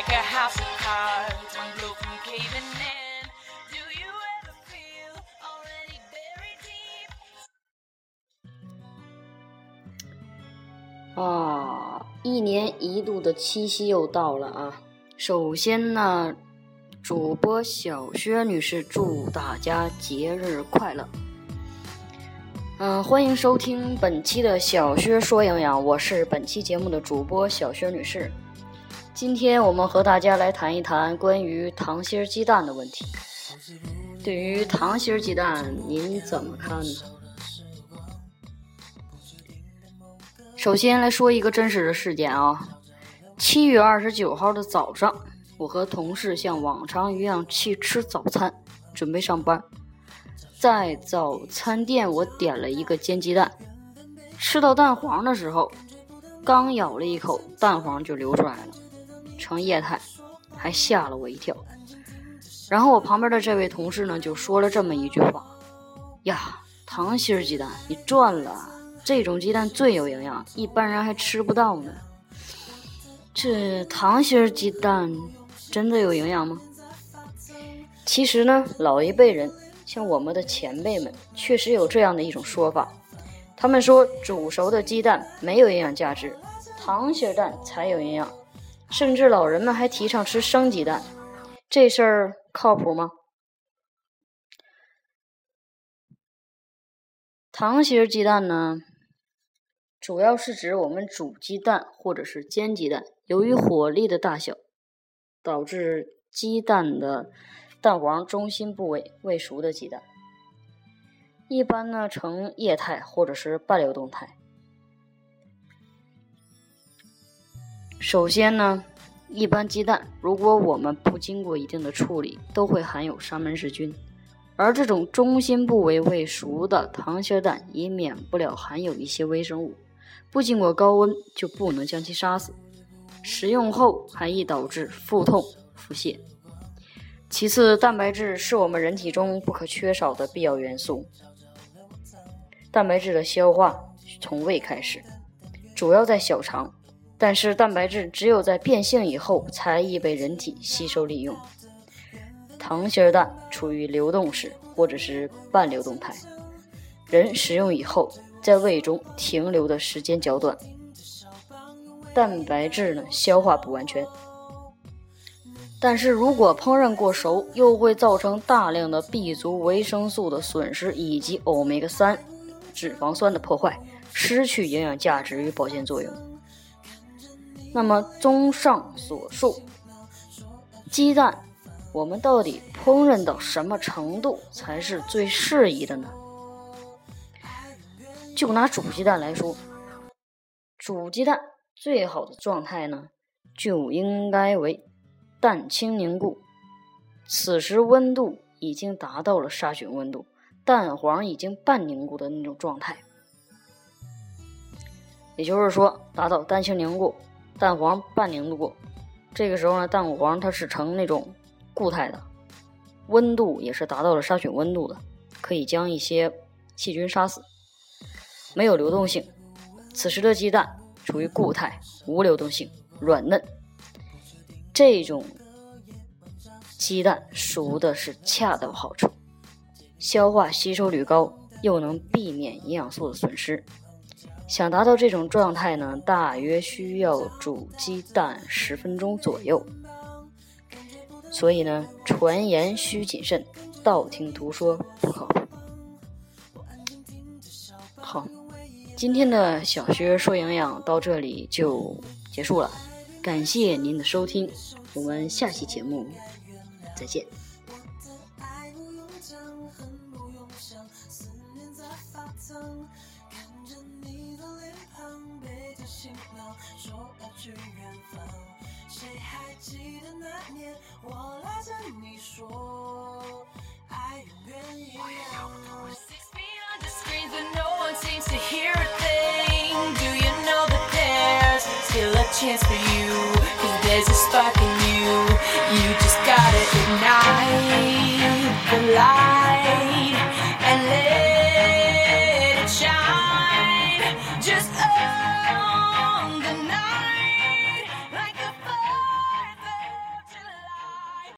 like a in do you ever feel already deep 一年一度的七夕又到了啊，首先呢，主播小薛女士祝大家节日快乐。嗯欢迎收听本期的小薛说营养，我是本期节目的主播小薛女士。今天我们和大家来谈一谈关于糖心鸡蛋的问题。对于糖心鸡蛋，您怎么看呢？首先来说一个真实的事件啊，七月二十九号的早上，我和同事像往常一样去吃早餐，准备上班。在早餐店，我点了一个煎鸡蛋，吃到蛋黄的时候，刚咬了一口，蛋黄就流出来了，成液态，还吓了我一跳。然后我旁边的这位同事呢，就说了这么一句话：“呀，糖心鸡蛋，你赚了。”这种鸡蛋最有营养，一般人还吃不到呢。这糖心鸡蛋真的有营养吗？其实呢，老一辈人像我们的前辈们，确实有这样的一种说法。他们说煮熟的鸡蛋没有营养价值，糖心蛋才有营养。甚至老人们还提倡吃生鸡蛋，这事儿靠谱吗？糖心儿鸡蛋呢？主要是指我们煮鸡蛋或者是煎鸡蛋，由于火力的大小，导致鸡蛋的蛋黄中心部位未熟的鸡蛋，一般呢呈液态或者是半流动态。首先呢，一般鸡蛋如果我们不经过一定的处理，都会含有沙门氏菌。而这种中心部位未熟的糖心蛋，也免不了含有一些微生物。不经过高温就不能将其杀死，食用后还易导致腹痛、腹泻。其次，蛋白质是我们人体中不可缺少的必要元素。蛋白质的消化从胃开始，主要在小肠，但是蛋白质只有在变性以后才易被人体吸收利用。糖心蛋处于流动式或者是半流动态，人食用以后。在胃中停留的时间较短，蛋白质呢消化不完全。但是如果烹饪过熟，又会造成大量的 B 族维生素的损失，以及欧米伽三脂肪酸的破坏，失去营养价值与保健作用。那么，综上所述，鸡蛋我们到底烹饪到什么程度才是最适宜的呢？就拿煮鸡蛋来说，煮鸡蛋最好的状态呢，就应该为蛋清凝固，此时温度已经达到了杀菌温度，蛋黄已经半凝固的那种状态。也就是说，达到蛋清凝固，蛋黄半凝固，这个时候呢，蛋黄它是呈那种固态的，温度也是达到了杀菌温度的，可以将一些细菌杀死。没有流动性，此时的鸡蛋处于固态，无流动性，软嫩。这种鸡蛋熟的是恰到好处，消化吸收率高，又能避免营养素的损失。想达到这种状态呢，大约需要煮鸡蛋十分钟左右。所以呢，传言需谨慎，道听途说不靠谱。好。今天的小薛说营养到这里就结束了，感谢您的收听，我们下期节目再见。行吧，说要去远方。谁还记得那年？我拉着你说，爱永远一样。We're six feet on the screen，and no one seems to hear a thing. Do you know the dance? See the chance for you.